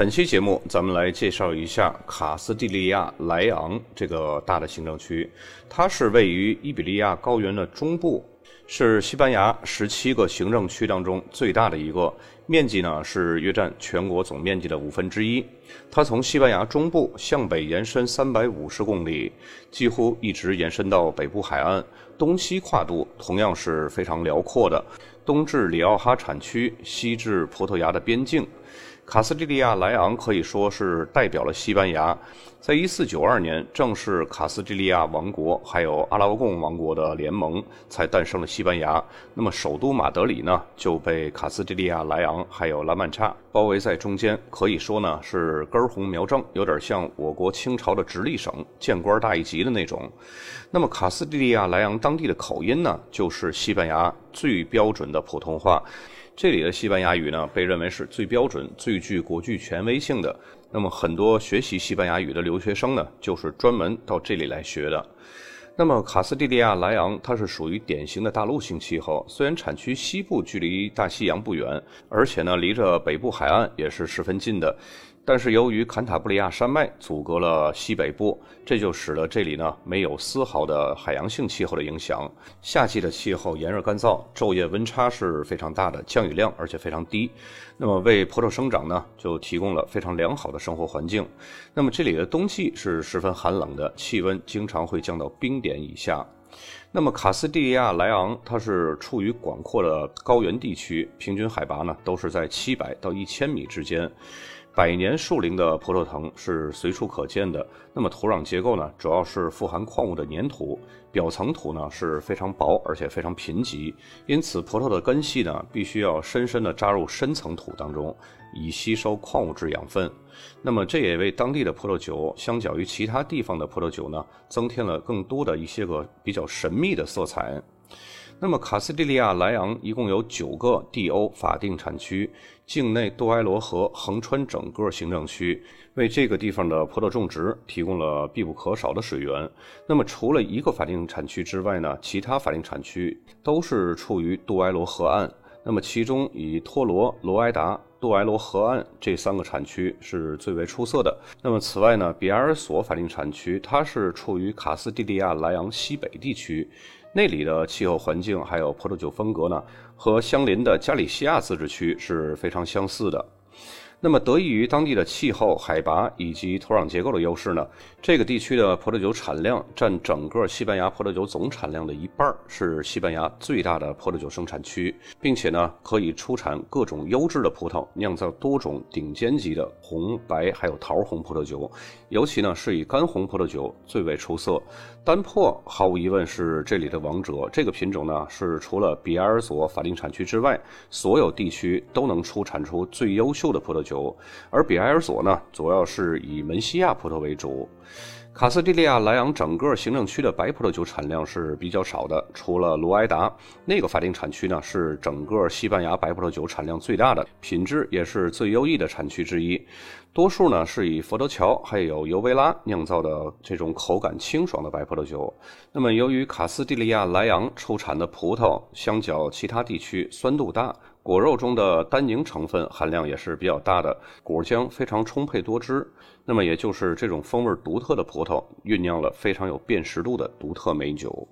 本期节目，咱们来介绍一下卡斯蒂利亚莱昂这个大的行政区。它是位于伊比利亚高原的中部，是西班牙十七个行政区当中最大的一个，面积呢是约占全国总面积的五分之一。它从西班牙中部向北延伸三百五十公里，几乎一直延伸到北部海岸，东西跨度同样是非常辽阔的，东至里奥哈产区，西至葡萄牙的边境。卡斯蒂利亚莱昂可以说是代表了西班牙，在一四九二年，正是卡斯蒂利亚王国还有阿拉贡王国的联盟才诞生了西班牙。那么首都马德里呢，就被卡斯蒂利亚莱昂还有拉曼查包围在中间，可以说呢是根红苗正，有点像我国清朝的直隶省，见官大一级的那种。那么卡斯蒂利亚莱昂当地的口音呢，就是西班牙最标准的普通话。这里的西班牙语呢，被认为是最标准、最具国际权威性的。那么，很多学习西班牙语的留学生呢，就是专门到这里来学的。那么，卡斯蒂利亚莱昂它是属于典型的大陆性气候，虽然产区西部距离大西洋不远，而且呢，离着北部海岸也是十分近的。但是由于坎塔布里亚山脉阻隔了西北部，这就使得这里呢没有丝毫的海洋性气候的影响。夏季的气候炎热干燥，昼夜温差是非常大的，降雨量而且非常低。那么为葡萄生长呢，就提供了非常良好的生活环境。那么这里的冬季是十分寒冷的，气温经常会降到冰点以下。那么卡斯蒂利亚莱昂它是处于广阔的高原地区，平均海拔呢都是在七百到一千米之间。百年树龄的葡萄藤是随处可见的。那么土壤结构呢，主要是富含矿物的粘土，表层土呢是非常薄而且非常贫瘠，因此葡萄的根系呢必须要深深地扎入深层土当中，以吸收矿物质养分。那么这也为当地的葡萄酒，相较于其他地方的葡萄酒呢，增添了更多的一些个比较神秘的色彩。那么卡斯蒂利亚莱昂一共有九个 DO 法定产区，境内杜埃罗河横穿整个行政区，为这个地方的葡萄种植提供了必不可少的水源。那么除了一个法定产区之外呢，其他法定产区都是处于杜埃罗河岸。那么其中以托罗、罗埃达、杜埃罗河岸这三个产区是最为出色的。那么此外呢，比埃尔索法定产区它是处于卡斯蒂利亚莱昂西北地区。那里的气候环境还有葡萄酒风格呢，和相邻的加利西亚自治区是非常相似的。那么，得益于当地的气候、海拔以及土壤结构的优势呢，这个地区的葡萄酒产量占整个西班牙葡萄酒总产量的一半，是西班牙最大的葡萄酒生产区，并且呢，可以出产各种优质的葡萄，酿造多种顶尖级的红、白还有桃红葡萄酒，尤其呢是以干红葡萄酒最为出色。丹珀毫无疑问是这里的王者，这个品种呢是除了比埃尔索法定产区之外，所有地区都能出产出最优秀的葡萄酒。酒，而比埃尔索呢，主要是以门西亚葡萄为主。卡斯蒂利亚莱昂整个行政区的白葡萄酒产量是比较少的，除了卢埃达那个法定产区呢，是整个西班牙白葡萄酒产量最大的，品质也是最优异的产区之一。多数呢是以佛得桥还有尤维拉酿造的这种口感清爽的白葡萄酒。那么，由于卡斯蒂利亚莱昂出产的葡萄相较其他地区酸度大。果肉中的单宁成分含量也是比较大的，果浆非常充沛多汁，那么也就是这种风味独特的葡萄酝酿了非常有辨识度的独特美酒。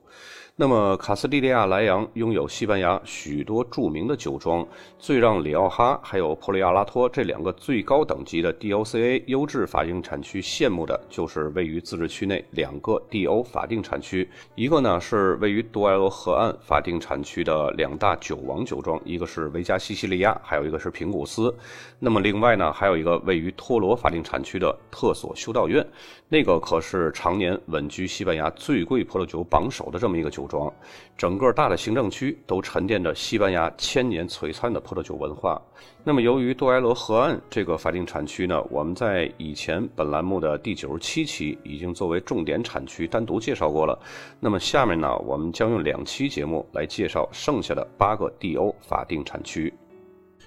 那么，卡斯蒂利亚莱昂拥有西班牙许多著名的酒庄，最让里奥哈还有普里亚拉托这两个最高等级的 DOCA 优质法定产区羡慕的，就是位于自治区内两个 DO 法定产区，一个呢是位于杜埃罗河岸法定产区的两大酒王酒庄，一个是维加西西利亚，还有一个是平古斯。那么另外呢，还有一个位于托罗法定产区的特索修道院，那个可是常年稳居西班牙最贵葡萄酒榜首的这么一个酒。庄，整个大的行政区都沉淀着西班牙千年璀璨的葡萄酒文化。那么，由于杜埃罗河岸这个法定产区呢，我们在以前本栏目的第九十七期已经作为重点产区单独介绍过了。那么下面呢，我们将用两期节目来介绍剩下的八个 DO 法定产区。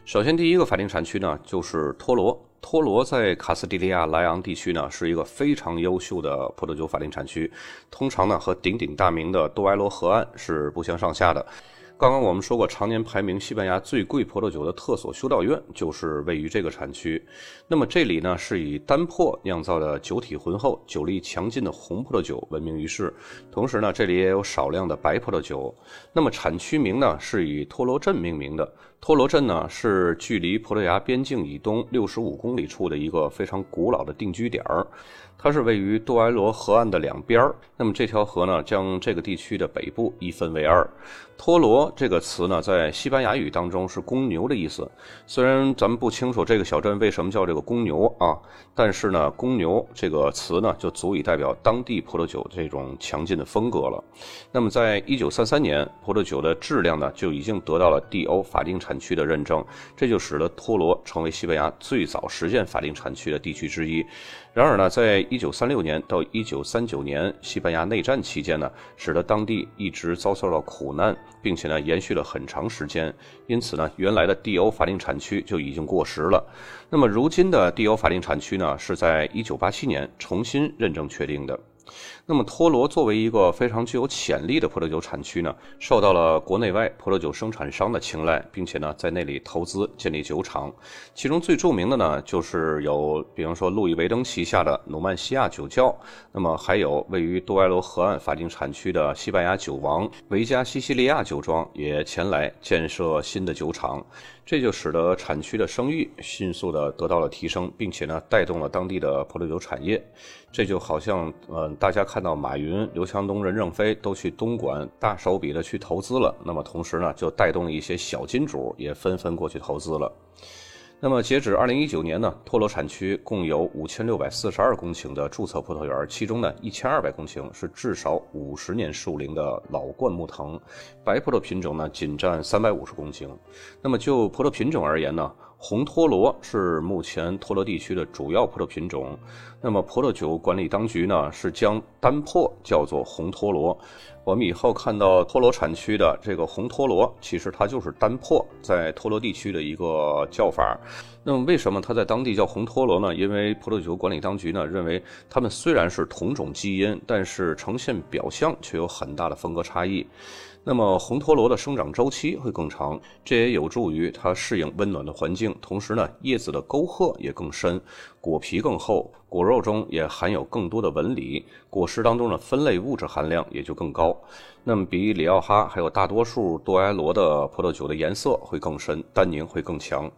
首先，第一个法定产区呢，就是托罗。托罗在卡斯蒂利亚莱昂地区呢，是一个非常优秀的葡萄酒法定产区，通常呢和鼎鼎大名的多埃罗河岸是不相上下的。刚刚我们说过，常年排名西班牙最贵葡萄酒的特索修道院就是位于这个产区。那么这里呢是以单珀酿造的酒体浑厚、酒力强劲的红葡萄酒闻名于世，同时呢这里也有少量的白葡萄酒。那么产区名呢是以托罗镇命名的。托罗镇呢是距离葡萄牙边境以东六十五公里处的一个非常古老的定居点儿。它是位于多埃罗河岸的两边儿，那么这条河呢，将这个地区的北部一分为二。托罗这个词呢，在西班牙语当中是公牛的意思。虽然咱们不清楚这个小镇为什么叫这个公牛啊，但是呢，公牛这个词呢，就足以代表当地葡萄酒这种强劲的风格了。那么，在一九三三年，葡萄酒的质量呢，就已经得到了 DO 法定产产区的认证，这就使得托罗成为西班牙最早实现法定产区的地区之一。然而呢，在一九三六年到一九三九年西班牙内战期间呢，使得当地一直遭受到苦难，并且呢延续了很长时间。因此呢，原来的 DO 法定产区就已经过时了。那么如今的 DO 法定产区呢，是在一九八七年重新认证确定的。那么托罗作为一个非常具有潜力的葡萄酒产区呢，受到了国内外葡萄酒生产商的青睐，并且呢在那里投资建立酒厂。其中最著名的呢，就是有比方说路易威登旗下的努曼西亚酒窖，那么还有位于杜埃罗河岸法定产区的西班牙酒王维加西西利亚酒庄也前来建设新的酒厂。这就使得产区的声誉迅速的得到了提升，并且呢，带动了当地的葡萄酒产业。这就好像，嗯，大家看到马云、刘强东、任正非都去东莞大手笔的去投资了，那么同时呢，就带动了一些小金主也纷纷过去投资了。那么，截止二零一九年呢，托罗产区共有五千六百四十二公顷的注册葡萄园，其中呢，一千二百公顷是至少五十年树龄的老灌木藤，白葡萄品种呢仅占三百五十公顷。那么就葡萄品种而言呢？红托罗是目前托罗地区的主要葡萄品种。那么，葡萄酒管理当局呢是将单珀叫做红托罗。我们以后看到托罗产区的这个红托罗，其实它就是单珀在托罗地区的一个叫法。那么，为什么它在当地叫红托罗呢？因为葡萄酒管理当局呢认为，它们虽然是同种基因，但是呈现表象却有很大的风格差异。那么红陀螺的生长周期会更长，这也有助于它适应温暖的环境。同时呢，叶子的沟壑也更深，果皮更厚，果肉中也含有更多的纹理，果实当中的酚类物质含量也就更高。那么比里奥哈还有大多数多埃罗的葡萄酒的颜色会更深，单宁会更强。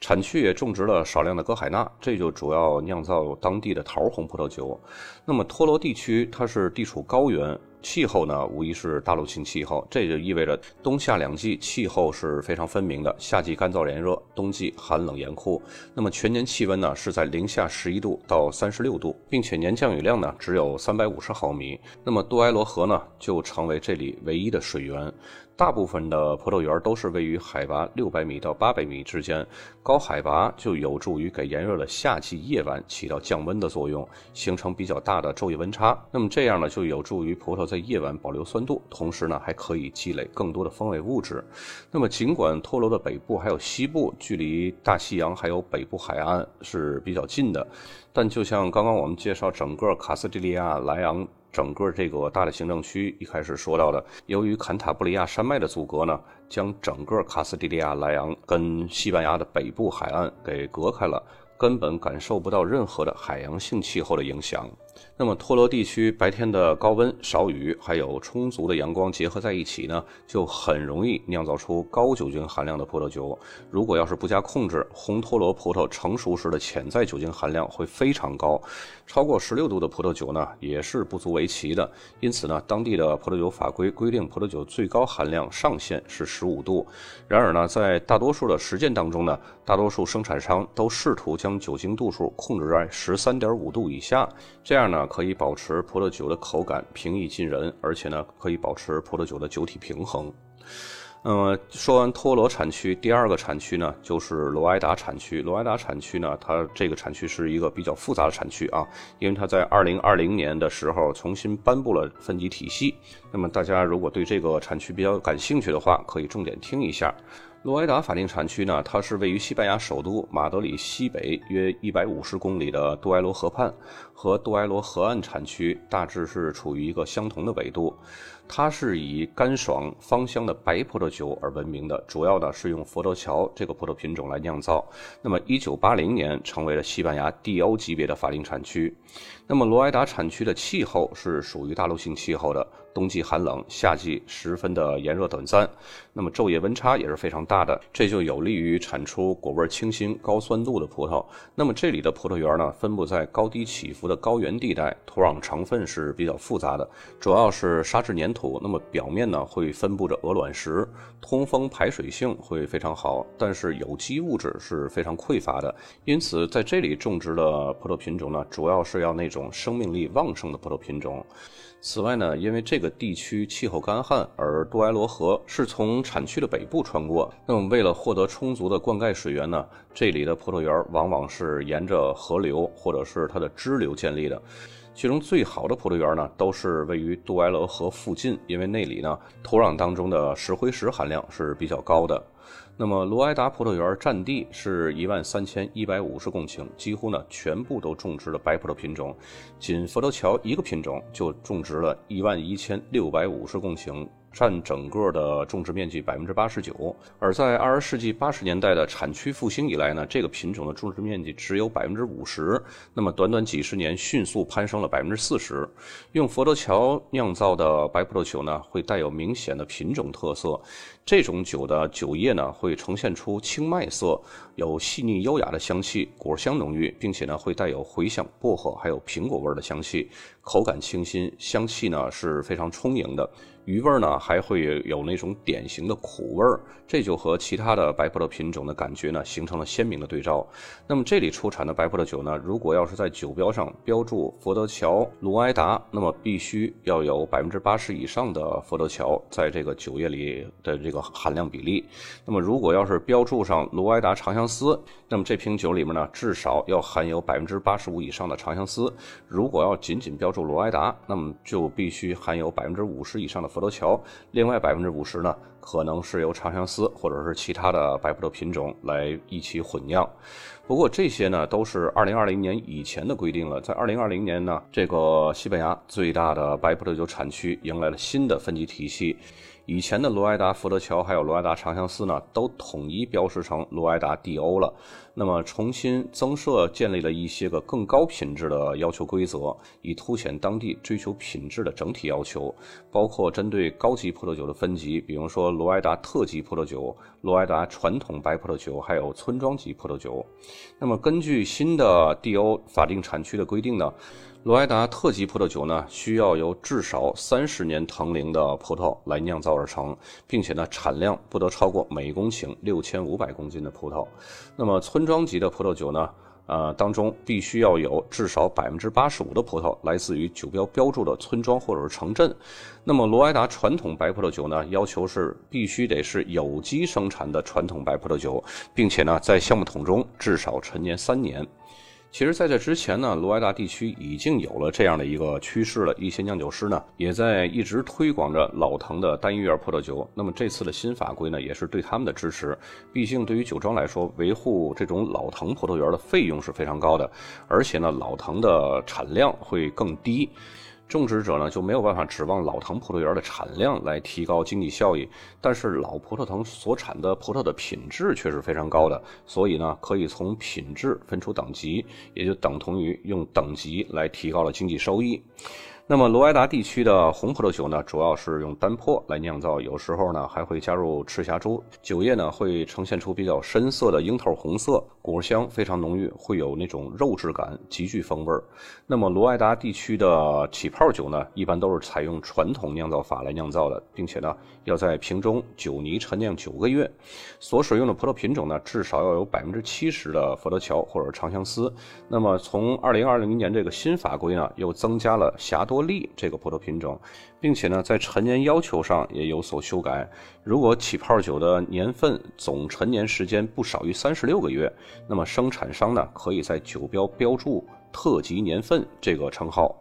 产区也种植了少量的歌海纳，这就主要酿造当地的桃红葡萄酒。那么托罗地区它是地处高原。气候呢，无疑是大陆性气候，这就意味着冬夏两季气候是非常分明的。夏季干燥炎热，冬季寒冷严酷。那么全年气温呢是在零下十一度到三十六度，并且年降雨量呢只有三百五十毫米。那么多埃罗河呢就成为这里唯一的水源。大部分的葡萄园都是位于海拔六百米到八百米之间，高海拔就有助于给炎热的夏季夜晚起到降温的作用，形成比较大的昼夜温差。那么这样呢，就有助于葡萄在夜晚保留酸度，同时呢，还可以积累更多的风味物质。那么尽管托罗的北部还有西部距离大西洋还有北部海岸是比较近的，但就像刚刚我们介绍整个卡斯蒂利亚莱昂。整个这个大的行政区一开始说到的，由于坎塔布里亚山脉的阻隔呢，将整个卡斯蒂利亚莱昂跟西班牙的北部海岸给隔开了，根本感受不到任何的海洋性气候的影响。那么托罗地区白天的高温、少雨，还有充足的阳光结合在一起呢，就很容易酿造出高酒精含量的葡萄酒。如果要是不加控制，红托罗葡萄成熟时的潜在酒精含量会非常高，超过十六度的葡萄酒呢也是不足为奇的。因此呢，当地的葡萄酒法规规定，葡萄酒最高含量上限是十五度。然而呢，在大多数的实践当中呢，大多数生产商都试图将酒精度数控制在十三点五度以下，这样。呢可以保持葡萄酒的口感平易近人，而且呢可以保持葡萄酒的酒体平衡。那嗯，说完托罗产区，第二个产区呢就是罗埃达产区。罗埃达产区呢，它这个产区是一个比较复杂的产区啊，因为它在二零二零年的时候重新颁布了分级体系。那么大家如果对这个产区比较感兴趣的话，可以重点听一下。罗埃达法定产区呢，它是位于西班牙首都马德里西北约一百五十公里的杜埃罗河畔，和杜埃罗河岸产区大致是处于一个相同的纬度。它是以干爽芳香的白葡萄酒而闻名的，主要呢是用佛得桥这个葡萄品种来酿造。那么，一九八零年成为了西班牙第 O 级别的法定产区。那么，罗埃达产区的气候是属于大陆性气候的。冬季寒冷，夏季十分的炎热短暂，那么昼夜温差也是非常大的，这就有利于产出果味清新、高酸度的葡萄。那么这里的葡萄园呢，分布在高低起伏的高原地带，土壤成分是比较复杂的，主要是沙质粘土。那么表面呢会分布着鹅卵石，通风排水性会非常好，但是有机物质是非常匮乏的。因此在这里种植的葡萄品种呢，主要是要那种生命力旺盛的葡萄品种。此外呢，因为这个地区气候干旱，而杜埃罗河是从产区的北部穿过。那么，为了获得充足的灌溉水源呢，这里的葡萄园往往是沿着河流或者是它的支流建立的。其中最好的葡萄园呢，都是位于杜埃罗河附近，因为那里呢，土壤当中的石灰石含量是比较高的。那么，罗埃达葡萄园占地是一万三千一百五十公顷，几乎呢全部都种植了白葡萄品种，仅佛头桥一个品种就种植了一万一千六百五十公顷。占整个的种植面积百分之八十九，而在二十世纪八十年代的产区复兴以来呢，这个品种的种植面积只有百分之五十，那么短短几十年迅速攀升了百分之四十。用佛得桥酿造的白葡萄酒呢，会带有明显的品种特色，这种酒的酒液呢会呈现出青麦色，有细腻优雅的香气，果香浓郁，并且呢会带有茴香、薄荷还有苹果味的香气，口感清新，香气呢是非常充盈的。余味呢，还会有那种典型的苦味儿，这就和其他的白葡萄品种的感觉呢，形成了鲜明的对照。那么这里出产的白葡萄酒呢，如果要是在酒标上标注佛得桥卢埃达，那么必须要有百分之八十以上的佛得桥在这个酒液里的这个含量比例。那么如果要是标注上卢埃达长相思，那么这瓶酒里面呢，至少要含有百分之八十五以上的长相思。如果要仅仅标注罗埃达，那么就必须含有百分之五十以上的。佛罗桥，另外百分之五十呢，可能是由长相思或者是其他的白葡萄品种来一起混酿。不过这些呢，都是二零二零年以前的规定了。在二零二零年呢，这个西班牙最大的白葡萄酒产区迎来了新的分级体系。以前的罗埃达福德桥还有罗埃达长相思呢，都统一标识成罗埃达 DO 了。那么重新增设建立了一些个更高品质的要求规则，以凸显当地追求品质的整体要求。包括针对高级葡萄酒的分级，比如说罗埃达特级葡萄酒、罗埃达传统白葡萄酒，还有村庄级葡萄酒。那么根据新的 DO 法定产区的规定呢？罗埃达特级葡萄酒呢，需要由至少三十年藤龄的葡萄来酿造而成，并且呢，产量不得超过每公顷六千五百公斤的葡萄。那么村庄级的葡萄酒呢，呃，当中必须要有至少百分之八十五的葡萄来自于酒标标注的村庄或者是城镇。那么罗埃达传统白葡萄酒呢，要求是必须得是有机生产的传统白葡萄酒，并且呢，在橡木桶中至少陈年三年。其实，在这之前呢，罗埃达地区已经有了这样的一个趋势了。一些酿酒师呢，也在一直推广着老藤的单一院葡萄酒。那么这次的新法规呢，也是对他们的支持。毕竟，对于酒庄来说，维护这种老藤葡萄园的费用是非常高的，而且呢，老藤的产量会更低。种植者呢就没有办法指望老藤葡萄园的产量来提高经济效益，但是老葡萄藤所产的葡萄的品质却是非常高的，所以呢可以从品质分出等级，也就等同于用等级来提高了经济收益。那么罗埃达地区的红葡萄酒呢，主要是用单粕来酿造，有时候呢还会加入赤霞珠，酒液呢会呈现出比较深色的樱桃红色，果香非常浓郁，会有那种肉质感，极具风味儿。那么罗埃达地区的起泡酒呢，一般都是采用传统酿造法来酿造的，并且呢要在瓶中酒泥陈酿九个月，所使用的葡萄品种呢至少要有百分之七十的佛得桥或者长相思。那么从二零二零年这个新法规呢，又增加了霞多。多利这个葡萄品种，并且呢，在陈年要求上也有所修改。如果起泡酒的年份总陈年时间不少于三十六个月，那么生产商呢，可以在酒标标注特级年份这个称号。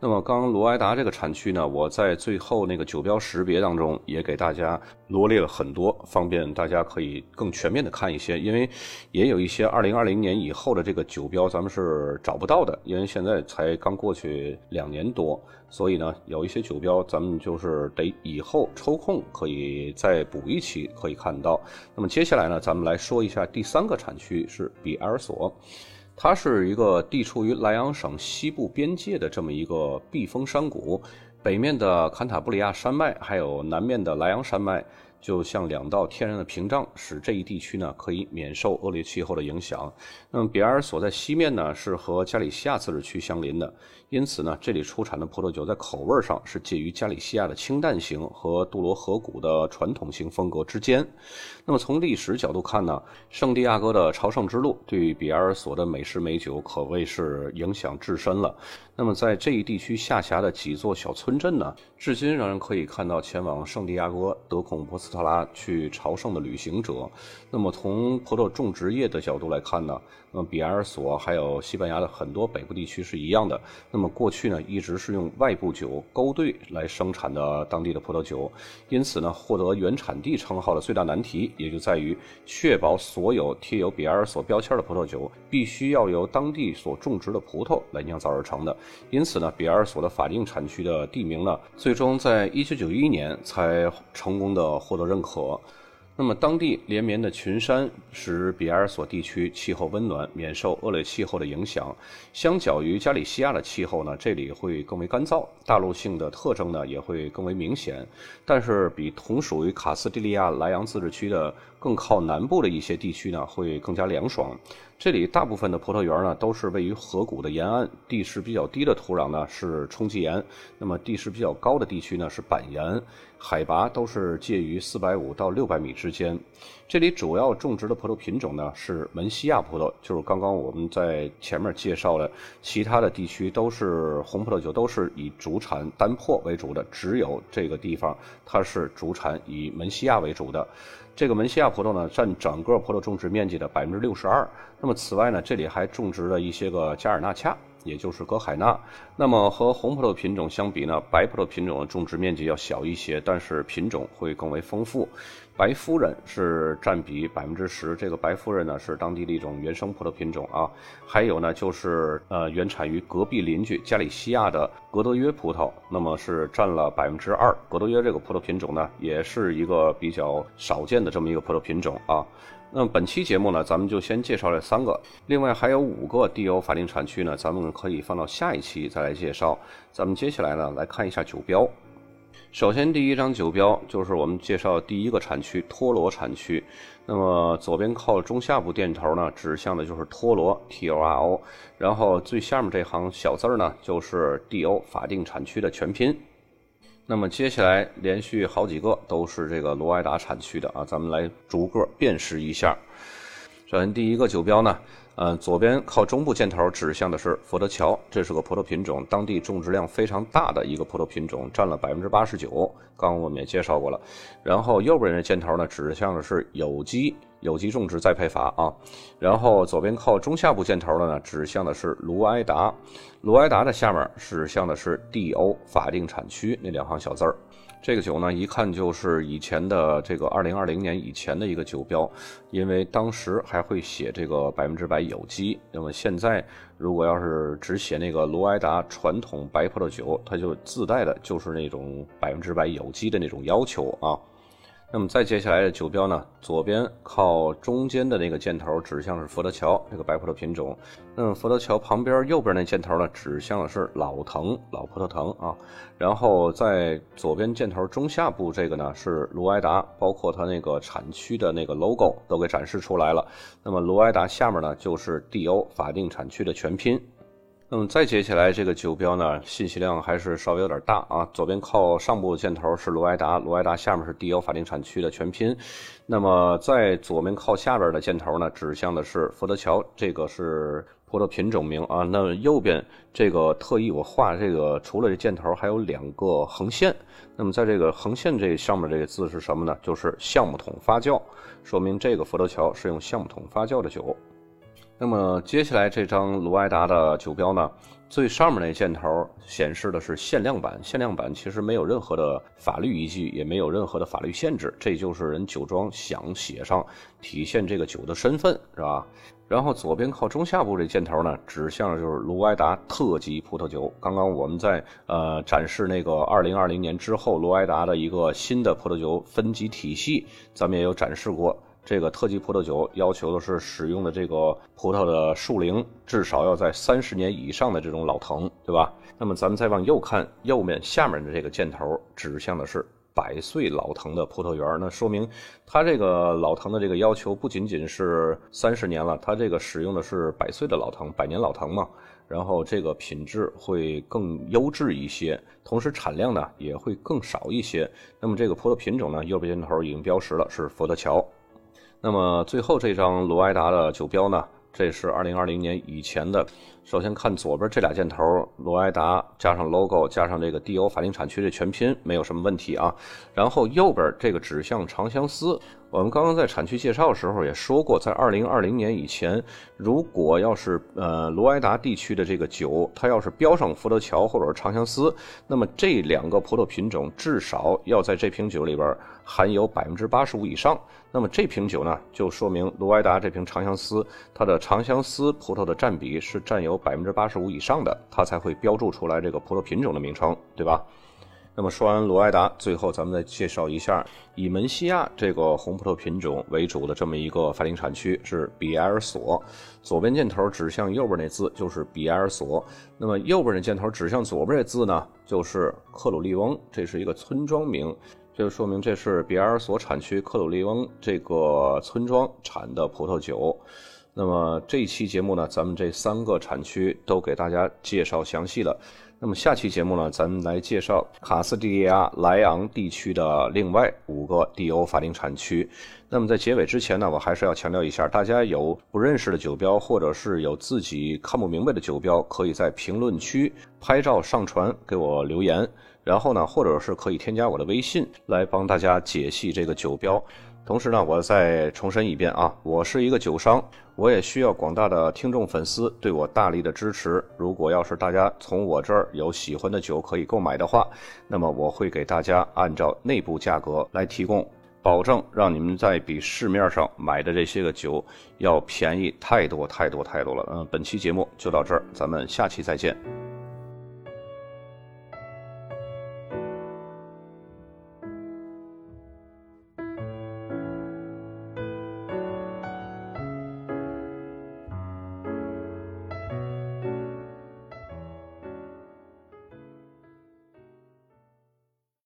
那么，刚罗埃达这个产区呢，我在最后那个酒标识别当中也给大家罗列了很多，方便大家可以更全面的看一些。因为也有一些二零二零年以后的这个酒标，咱们是找不到的，因为现在才刚过去两年多，所以呢，有一些酒标咱们就是得以后抽空可以再补一期可以看到。那么接下来呢，咱们来说一下第三个产区是比埃尔索。它是一个地处于莱昂省西部边界的这么一个避风山谷，北面的坎塔布里亚山脉，还有南面的莱昂山脉，就像两道天然的屏障，使这一地区呢可以免受恶劣气候的影响。那么比尔所在西面呢是和加里西亚自治区相邻的。因此呢，这里出产的葡萄酒在口味上是介于加里西亚的清淡型和杜罗河谷的传统型风格之间。那么从历史角度看呢，圣地亚哥的朝圣之路对比尔索的美食美酒可谓是影响至深了。那么在这一地区下辖的几座小村镇呢，至今仍然可以看到前往圣地亚哥德孔波斯特拉去朝圣的旅行者。那么从葡萄种植业的角度来看呢，那么比尔索还有西班牙的很多北部地区是一样的。那么过去呢，一直是用外部酒勾兑来生产的当地的葡萄酒，因此呢，获得原产地称号的最大难题也就在于确保所有贴有比埃尔索标签的葡萄酒必须要由当地所种植的葡萄来酿造而成的。因此呢，比埃尔索的法定产区的地名呢，最终在1991年才成功的获得认可。那么，当地连绵的群山使比埃尔索地区气候温暖，免受恶劣气候的影响。相较于加利西亚的气候呢，这里会更为干燥，大陆性的特征呢也会更为明显。但是，比同属于卡斯蒂利亚莱昂自治区的更靠南部的一些地区呢，会更加凉爽。这里大部分的葡萄园呢，都是位于河谷的沿岸，地势比较低的土壤呢是冲积岩，那么地势比较高的地区呢是板岩，海拔都是介于四百五到六百米之间。这里主要种植的葡萄品种呢是门西亚葡萄，就是刚刚我们在前面介绍了，其他的地区都是红葡萄酒都是以主产单珀为主的，只有这个地方它是主产以门西亚为主的。这个门西亚葡萄呢，占整个葡萄种植面积的百分之六十二。那么此外呢，这里还种植了一些个加尔纳恰，也就是格海纳。那么和红葡萄品种相比呢，白葡萄品种的种植面积要小一些，但是品种会更为丰富。白夫人是占比百分之十，这个白夫人呢是当地的一种原生葡萄品种啊。还有呢就是呃原产于隔壁邻居加里西亚的格德约葡萄，那么是占了百分之二。格德约这个葡萄品种呢也是一个比较少见的这么一个葡萄品种啊。那么本期节目呢，咱们就先介绍这三个，另外还有五个地欧法定产区呢，咱们可以放到下一期再来介绍。咱们接下来呢来看一下酒标。首先，第一张酒标就是我们介绍第一个产区托罗产区。那么左边靠中下部箭头呢，指向的就是托罗 T O R O，然后最下面这行小字儿呢，就是 D O 法定产区的全拼。那么接下来连续好几个都是这个罗埃达产区的啊，咱们来逐个辨识一下。首先第一个酒标呢。嗯，左边靠中部箭头指向的是佛得桥，这是个葡萄品种，当地种植量非常大的一个葡萄品种，占了百分之八十九。刚刚我们也介绍过了。然后右边的箭头呢，指向的是有机有机种植栽培法啊。然后左边靠中下部箭头的呢，指向的是卢埃达，卢埃达的下面指向的是 D.O 法定产区那两行小字儿。这个酒呢，一看就是以前的这个二零二零年以前的一个酒标，因为当时还会写这个百分之百有机。那么现在如果要是只写那个罗埃达传统白葡萄酒，它就自带的就是那种百分之百有机的那种要求啊。那么再接下来的酒标呢，左边靠中间的那个箭头指向是佛得桥这个白葡萄品种，那么佛得桥旁边右边那箭头呢，指向的是老藤老葡萄藤啊，然后在左边箭头中下部这个呢是卢埃达，包括它那个产区的那个 logo 都给展示出来了。那么卢埃达下面呢就是 DO 法定产区的全拼。那么再接下来这个酒标呢，信息量还是稍微有点大啊。左边靠上部箭头是罗埃达，罗埃达下面是 DO 法定产区的全拼。那么在左面靠下边的箭头呢，指向的是佛得桥，这个是葡萄品种名啊。那右边这个特意我画这个，除了这箭头，还有两个横线。那么在这个横线这上面这个字是什么呢？就是橡木桶发酵，说明这个佛得桥是用橡木桶发酵的酒。那么接下来这张卢埃达的酒标呢，最上面那箭头显示的是限量版，限量版其实没有任何的法律依据，也没有任何的法律限制，这就是人酒庄想写上，体现这个酒的身份，是吧？然后左边靠中下部这箭头呢，指向的就是卢埃达特级葡萄酒。刚刚我们在呃展示那个二零二零年之后卢埃达的一个新的葡萄酒分级体系，咱们也有展示过。这个特级葡萄酒要求的是使用的这个葡萄的树龄至少要在三十年以上的这种老藤，对吧？那么咱们再往右看，右面下面的这个箭头指向的是百岁老藤的葡萄园，那说明它这个老藤的这个要求不仅仅是三十年了，它这个使用的是百岁的老藤，百年老藤嘛。然后这个品质会更优质一些，同时产量呢也会更少一些。那么这个葡萄品种呢，右边箭头已经标识了，是佛得桥。那么最后这张罗埃达的酒标呢？这是二零二零年以前的。首先看左边这俩箭头，罗埃达加上 logo 加上这个 DO 法定产区的全拼，没有什么问题啊。然后右边这个指向长相思，我们刚刚在产区介绍的时候也说过，在二零二零年以前，如果要是呃罗埃达地区的这个酒，它要是标上福德桥或者是长相思，那么这两个葡萄品种至少要在这瓶酒里边含有百分之八十五以上。那么这瓶酒呢，就说明罗埃达这瓶长相思，它的长相思葡萄的占比是占有。百分之八十五以上的，它才会标注出来这个葡萄品种的名称，对吧？那么说完罗埃达，最后咱们再介绍一下以门西亚这个红葡萄品种为主的这么一个法定产区是比埃尔索。左边箭头指向右边那字就是比埃尔索，那么右边的箭头指向左边这字呢，就是克鲁利翁，这是一个村庄名，这就说明这是比埃尔索产区克鲁利翁这个村庄产的葡萄酒。那么这一期节目呢，咱们这三个产区都给大家介绍详细了。那么下期节目呢，咱们来介绍卡斯蒂利亚莱昂地区的另外五个 DO 法定产区。那么在结尾之前呢，我还是要强调一下，大家有不认识的酒标，或者是有自己看不明白的酒标，可以在评论区拍照上传给我留言，然后呢，或者是可以添加我的微信来帮大家解析这个酒标。同时呢，我再重申一遍啊，我是一个酒商，我也需要广大的听众粉丝对我大力的支持。如果要是大家从我这儿有喜欢的酒可以购买的话，那么我会给大家按照内部价格来提供，保证让你们在比市面上买的这些个酒要便宜太多太多太多了。嗯，本期节目就到这儿，咱们下期再见。